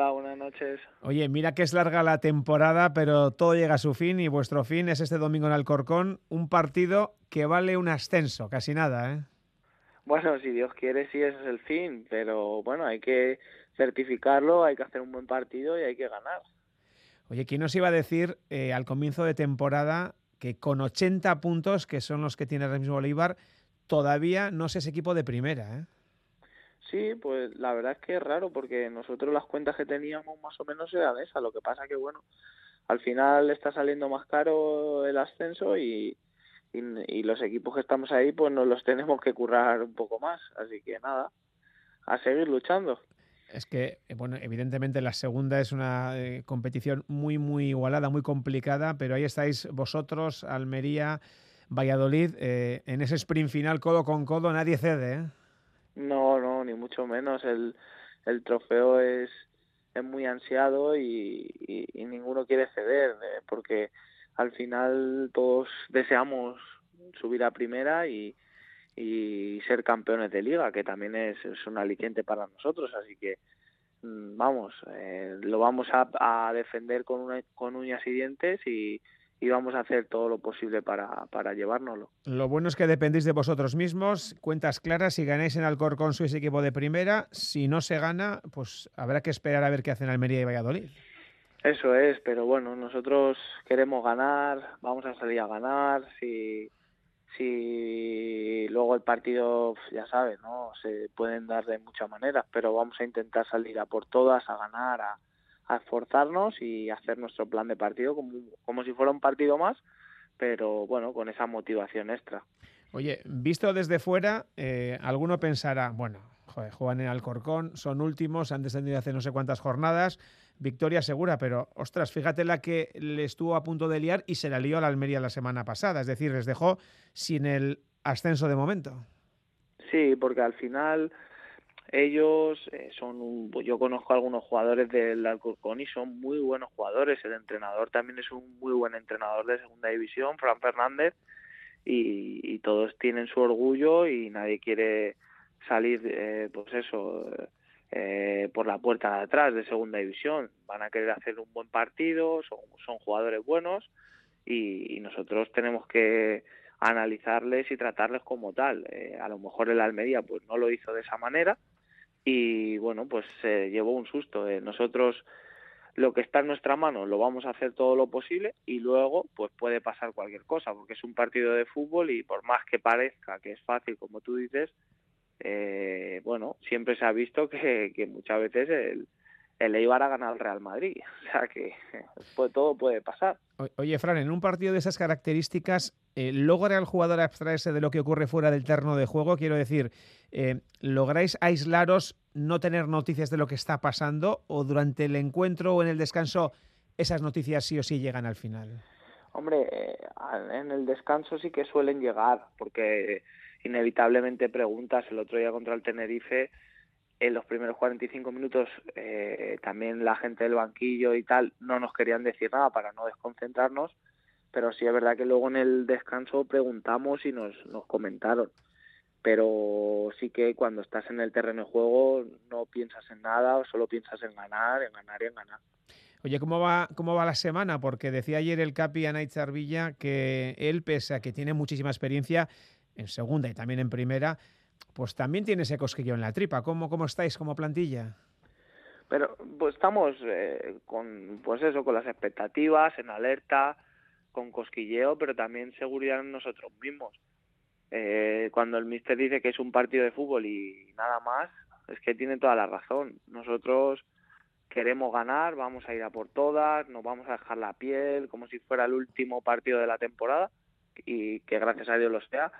Hola, buenas noches. Oye, mira que es larga la temporada, pero todo llega a su fin y vuestro fin es este domingo en Alcorcón, un partido que vale un ascenso, casi nada, ¿eh? Bueno, si Dios quiere, sí, ese es el fin, pero bueno, hay que certificarlo, hay que hacer un buen partido y hay que ganar. Oye, ¿quién nos iba a decir eh, al comienzo de temporada que con 80 puntos, que son los que tiene ahora mismo Bolívar, todavía no es ese equipo de primera, ¿eh? Sí, pues la verdad es que es raro porque nosotros las cuentas que teníamos más o menos eran esas. Lo que pasa que, bueno, al final está saliendo más caro el ascenso y, y, los equipos que estamos ahí pues nos los tenemos que currar un poco más. Así que nada, a seguir luchando. Es que, eh, bueno, evidentemente la segunda es una eh, competición muy, muy igualada, muy complicada, pero ahí estáis vosotros, Almería, Valladolid, eh, en ese sprint final codo con codo, nadie cede, ¿eh? No, ni mucho menos. El, el trofeo es, es muy ansiado y, y, ninguno quiere ceder, eh, porque al final todos deseamos subir a primera y, y ser campeones de liga, que también es, es un aliciente para nosotros. Así que, mm, vamos, eh, lo vamos a, a defender con, una, con uñas y dientes y, y vamos a hacer todo lo posible para, para llevárnoslo. Lo bueno es que dependéis de vosotros mismos, cuentas claras, si ganáis en Alcorcón sois equipo de primera, si no se gana, pues habrá que esperar a ver qué hacen Almería y Valladolid. Eso es, pero bueno, nosotros queremos ganar, vamos a salir a ganar, si, si luego el partido, ya sabes, ¿no? Se pueden dar de muchas maneras, pero vamos a intentar salir a por todas, a ganar, a, a esforzarnos y hacer nuestro plan de partido como, como si fuera un partido más, pero bueno, con esa motivación extra. Oye, visto desde fuera, eh, alguno pensará, bueno, joder, juegan en Alcorcón, son últimos, han descendido hace no sé cuántas jornadas, victoria segura, pero ostras, fíjate la que le estuvo a punto de liar y se la lió a la Almería la semana pasada, es decir, les dejó sin el ascenso de momento. Sí, porque al final ellos eh, son yo conozco a algunos jugadores del Alcorcón y son muy buenos jugadores el entrenador también es un muy buen entrenador de segunda división Fran Fernández y, y todos tienen su orgullo y nadie quiere salir eh, pues eso eh, por la puerta de atrás de segunda división van a querer hacer un buen partido son, son jugadores buenos y, y nosotros tenemos que analizarles y tratarles como tal. Eh, a lo mejor el Almería pues no lo hizo de esa manera y bueno, pues se llevó un susto. Eh. Nosotros lo que está en nuestra mano lo vamos a hacer todo lo posible y luego pues puede pasar cualquier cosa porque es un partido de fútbol y por más que parezca que es fácil como tú dices, eh, bueno, siempre se ha visto que, que muchas veces el, el Eibar ha ganado al Real Madrid. O sea que pues, todo puede pasar. Oye, Fran, en un partido de esas características, eh, ¿logra el jugador abstraerse de lo que ocurre fuera del terno de juego? Quiero decir, eh, ¿lográis aislaros, no tener noticias de lo que está pasando o durante el encuentro o en el descanso esas noticias sí o sí llegan al final? Hombre, eh, en el descanso sí que suelen llegar, porque inevitablemente preguntas el otro día contra el Tenerife en los primeros 45 minutos eh, también la gente del banquillo y tal no nos querían decir nada para no desconcentrarnos, pero sí es verdad que luego en el descanso preguntamos y nos, nos comentaron. Pero sí que cuando estás en el terreno de juego no piensas en nada, solo piensas en ganar, en ganar y en ganar. Oye, ¿cómo va, ¿cómo va la semana? Porque decía ayer el Capi a Naitz Villa que él, pese a que tiene muchísima experiencia en segunda y también en primera, pues también tiene ese cosquillo en la tripa. ¿Cómo, cómo estáis como plantilla? Pero pues estamos eh, con pues eso, con las expectativas, en alerta, con cosquilleo, pero también seguridad en nosotros mismos. Eh, cuando el mister dice que es un partido de fútbol y nada más, es que tiene toda la razón. Nosotros queremos ganar, vamos a ir a por todas, nos vamos a dejar la piel como si fuera el último partido de la temporada y que gracias a Dios lo sea,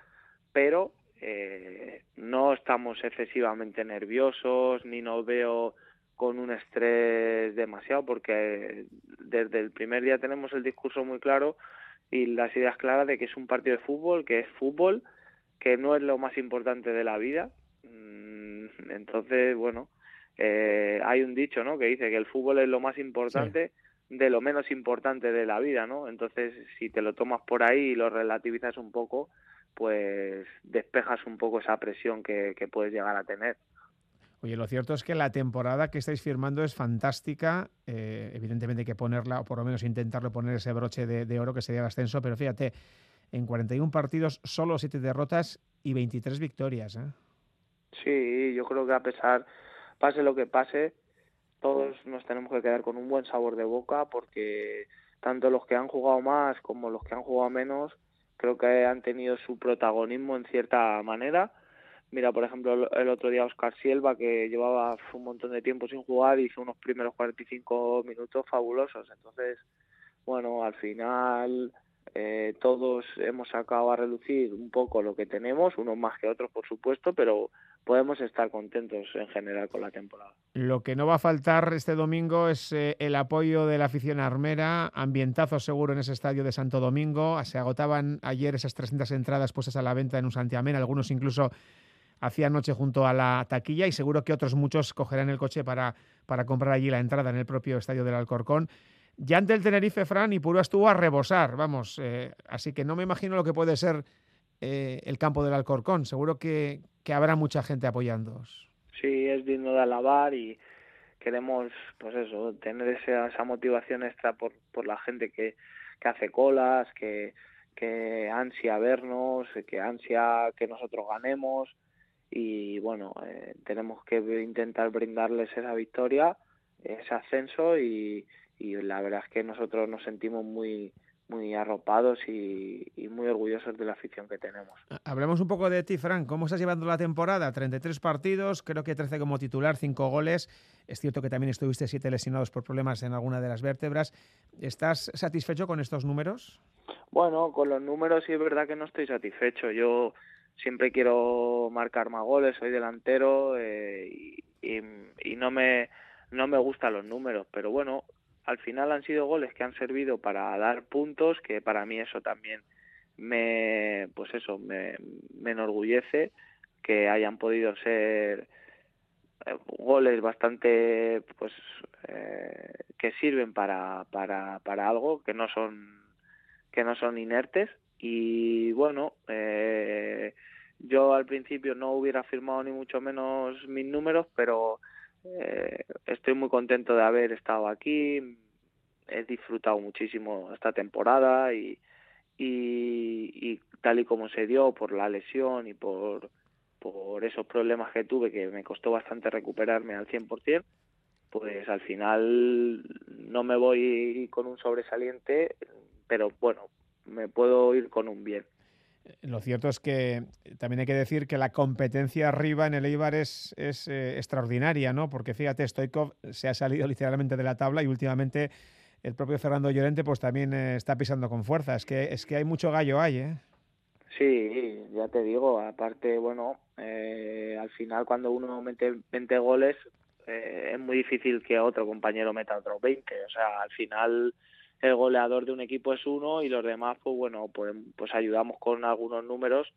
pero eh, no estamos excesivamente nerviosos ni nos veo con un estrés demasiado porque desde el primer día tenemos el discurso muy claro y las ideas claras de que es un partido de fútbol, que es fútbol, que no es lo más importante de la vida. Mm, entonces, bueno, eh, hay un dicho, ¿no? Que dice que el fútbol es lo más importante de lo menos importante de la vida, ¿no? Entonces, si te lo tomas por ahí y lo relativizas un poco, pues despejas un poco esa presión que, que puedes llegar a tener. Oye, lo cierto es que la temporada que estáis firmando es fantástica. Eh, evidentemente hay que ponerla, o por lo menos intentarlo poner ese broche de, oro que sería el ascenso, pero fíjate, en 41 partidos, solo 7 derrotas y 23 victorias. ¿eh? Sí, yo creo que a pesar, pase lo que pase, todos nos tenemos que quedar con un buen sabor de boca porque tanto los que han jugado más como los que han jugado menos creo que han tenido su protagonismo en cierta manera. Mira, por ejemplo, el otro día Oscar Silva, que llevaba un montón de tiempo sin jugar, hizo unos primeros 45 minutos fabulosos. Entonces, bueno, al final eh, todos hemos sacado a relucir un poco lo que tenemos, unos más que otros, por supuesto, pero podemos estar contentos en general con la temporada. Lo que no va a faltar este domingo es eh, el apoyo de la afición armera, ambientazo seguro en ese estadio de Santo Domingo. Se agotaban ayer esas 300 entradas puestas a la venta en un Santiamén, algunos incluso hacían noche junto a la taquilla y seguro que otros muchos cogerán el coche para, para comprar allí la entrada en el propio estadio del Alcorcón. Ya ante el Tenerife, Fran, y Puro estuvo a rebosar, vamos, eh, así que no me imagino lo que puede ser eh, el campo del Alcorcón. Seguro que, que habrá mucha gente apoyándoos. Sí, es digno de alabar y queremos, pues eso, tener esa, motivación extra por, por la gente que, que hace colas, que, que ansia vernos, que ansia que nosotros ganemos y bueno, eh, tenemos que intentar brindarles esa victoria, ese ascenso y, y la verdad es que nosotros nos sentimos muy muy arropados y, muy orgullosos de la afición que tenemos. Hablemos un poco de ti, Frank. ¿Cómo estás llevando la temporada? 33 partidos, creo que 13 como titular, 5 goles. Es cierto que también estuviste 7 lesionados por problemas en alguna de las vértebras. ¿Estás satisfecho con estos números? Bueno, con los números sí es verdad que no estoy satisfecho. Yo siempre quiero marcar más goles, soy delantero eh, y, y no me no me gustan los números, pero bueno, al final han sido goles que han servido para dar puntos, que para mí eso también me, pues eso, me, enorgullece que hayan podido ser eh, goles bastante, pues, eh, que sirven para, para, para algo, que no son, que no son inertes. Y bueno, eh, yo al principio no hubiera firmado ni mucho menos mis números, pero eh, estoy muy contento de haber estado aquí, he disfrutado muchísimo esta temporada y, y, tal y como se dio por la lesión y por, por esos problemas que tuve que me costó bastante recuperarme al 100%, pues al final no me voy con un sobresaliente, pero bueno, me puedo ir con un bien. Lo cierto es que también hay que decir que la competencia arriba en el Eibar es, es eh, extraordinaria, ¿no? Porque fíjate, Stoikov se ha salido literalmente de la tabla y últimamente el propio Fernando Llorente pues también eh, está pisando con fuerza. Es que, es que hay mucho gallo ahí, ¿eh? Sí, ya te digo, aparte, bueno, eh, al final cuando uno mete 20 goles es muy difícil que otro compañero meta otros 20. O sea, al final el goleador de un equipo es uno y los demás, pues bueno, pues, pues ayudamos con algunos números,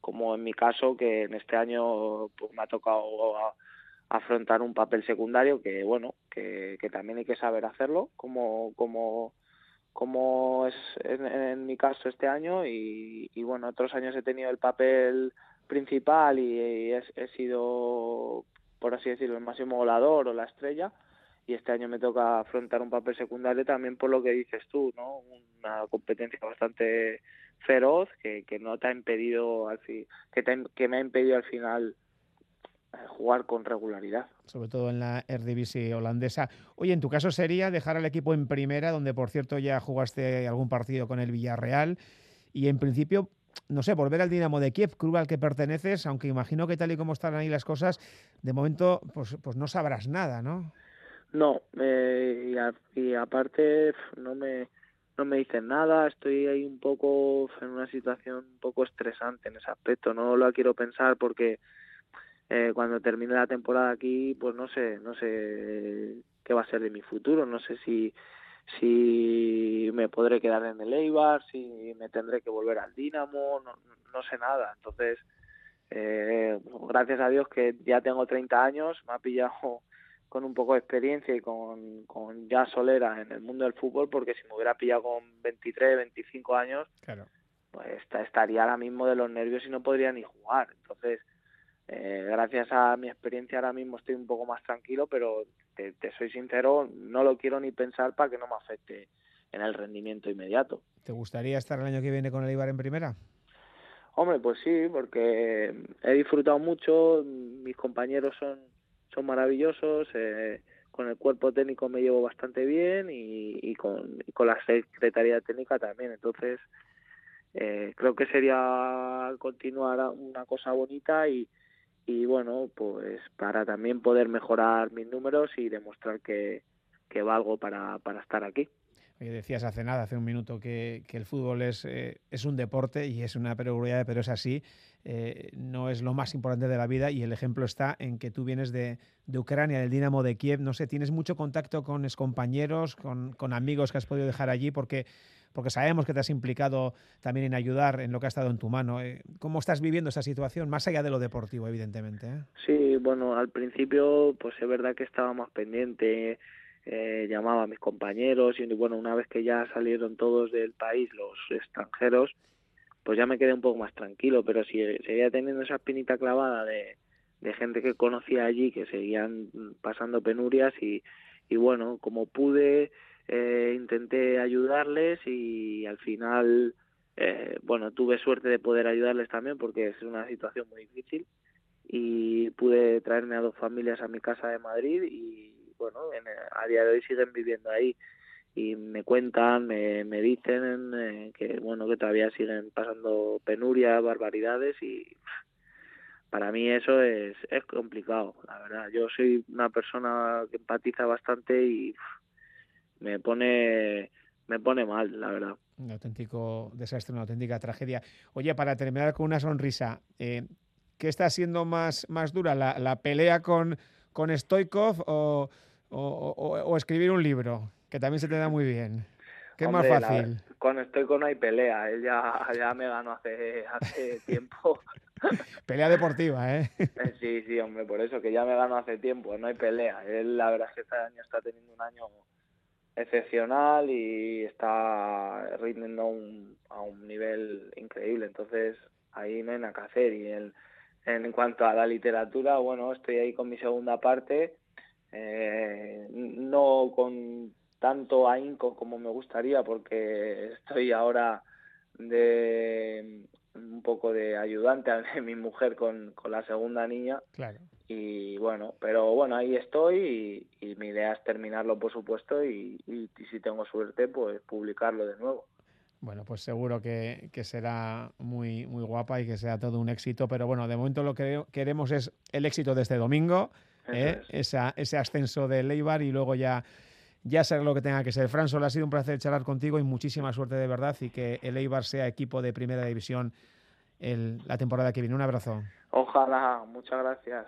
como en mi caso, que en este año pues, me ha tocado afrontar un papel secundario que, bueno, que, que también hay que saber hacerlo, como, como, como es en, mi caso este año. Y, y, bueno, otros años he tenido el papel principal y, y he, he sido, por así decirlo, el máximo goleador o la estrella y este año me toca afrontar un papel secundario también por lo que dices tú, ¿no? Una competencia bastante feroz que, que no te ha impedido al fin, que, que me ha impedido al final eh, jugar con regularidad. Sobre todo en la Eredivisie holandesa. Oye, en tu caso sería dejar al equipo en primera, donde por cierto ya jugaste algún partido con el Villarreal y en principio no sé, volver al Dinamo de Kiev, club al que perteneces, aunque imagino que tal y como están ahí las cosas, de momento pues, pues no sabrás nada, ¿no? No, eh, y, aparte no me no me dicen nada, estoy ahí un poco en una situación un poco estresante en ese aspecto, no lo quiero pensar porque eh, cuando termine la temporada aquí, pues no sé, no sé qué va a ser de mi futuro, no sé si si me podré quedar en el Eibar, si me tendré que volver al Dinamo, no, no sé nada, entonces eh, gracias a Dios que ya tengo 30 años, me ha pillado con un poco de experiencia y con, con ya solera en el mundo del fútbol, porque si me hubiera pillado con 23, 25 años, pues estaría ahora mismo de los nervios y no podría ni jugar. Entonces, eh, gracias a mi experiencia ahora mismo estoy un poco más tranquilo, pero te, soy sincero, no lo quiero ni pensar para que no me afecte en el rendimiento inmediato. ¿Te gustaría estar el año que viene con el Ibar en primera? Hombre, pues sí, porque he disfrutado mucho, mis compañeros son, son maravillosos, eh, con el cuerpo técnico me llevo bastante bien y, con, con la Secretaría Técnica también, entonces eh, creo que sería continuar una cosa bonita y, y bueno, pues para también poder mejorar mis números y demostrar que, que valgo para, para estar aquí. Decías hace nada, hace un minuto, que, el fútbol es, eh, es un deporte y es una perogrullada, pero es así. Eh, no es lo más importante de la vida y el ejemplo está en que tú vienes de, Ucrania, del Dinamo de Kiev. No sé, tienes mucho contacto con compañeros, con, amigos que has podido dejar allí, porque sabemos que te has implicado también en ayudar en lo que ha estado en tu mano. Eh, ¿Cómo estás viviendo esa situación, más allá de lo deportivo, evidentemente? Eh? Sí, bueno, al principio pues es verdad que estaba más pendiente, eh, llamaba a mis compañeros y bueno, una vez que ya salieron todos del país, los extranjeros, pues ya me quedé un poco más tranquilo, pero si seguía teniendo esa espinita clavada de, gente que conocía allí, que seguían pasando penurias y, y bueno, como pude eh, intenté ayudarles y al final, eh, bueno, tuve suerte de poder ayudarles también porque es una situación muy difícil y pude traerme a dos familias a mi casa de Madrid y bueno, a día de hoy siguen viviendo ahí y me cuentan, me, me dicen eh, que bueno, que todavía siguen pasando penurias, barbaridades y para mí eso es, es complicado, la verdad. Yo soy una persona que empatiza bastante y me pone me pone mal, la verdad. Un auténtico desastre, una auténtica tragedia. Oye, para terminar con una sonrisa, eh, ¿qué está siendo más, más dura? ¿La, la pelea con, con Stoikov o, o, escribir un libro? Que también se te da muy bien. ¿Qué más fácil? con Stoikov no hay pelea, él ya, ya me ganó hace, hace tiempo. pelea deportiva, ¿eh? ¿eh? Sí, sí, hombre, por eso que ya me ganó hace tiempo, no hay pelea. Él, la verdad es que este año está teniendo un año excepcional y está rindiendo un, a un nivel increíble. Entonces, ahí no hay nada que hacer. Y en, en cuanto a la literatura, bueno, estoy ahí con mi segunda parte, eh, no con tanto ahínco como me gustaría, porque estoy ahora de un poco de ayudante a mi mujer con, con la segunda niña. Claro y bueno, pero bueno, ahí estoy y, mi idea es terminarlo, por supuesto, y, si tengo suerte, pues publicarlo de nuevo. Bueno, pues seguro que, será muy, muy guapa y que sea todo un éxito, pero bueno, de momento lo que queremos es el éxito de este domingo, ¿eh? ese ascenso de Leibar y luego ya, ya será lo que tenga que ser. Fran, solo ha sido un placer charlar contigo y muchísima suerte de verdad y que el Eibar sea equipo de primera división la temporada que viene. Un abrazo. Ojalá, muchas gracias.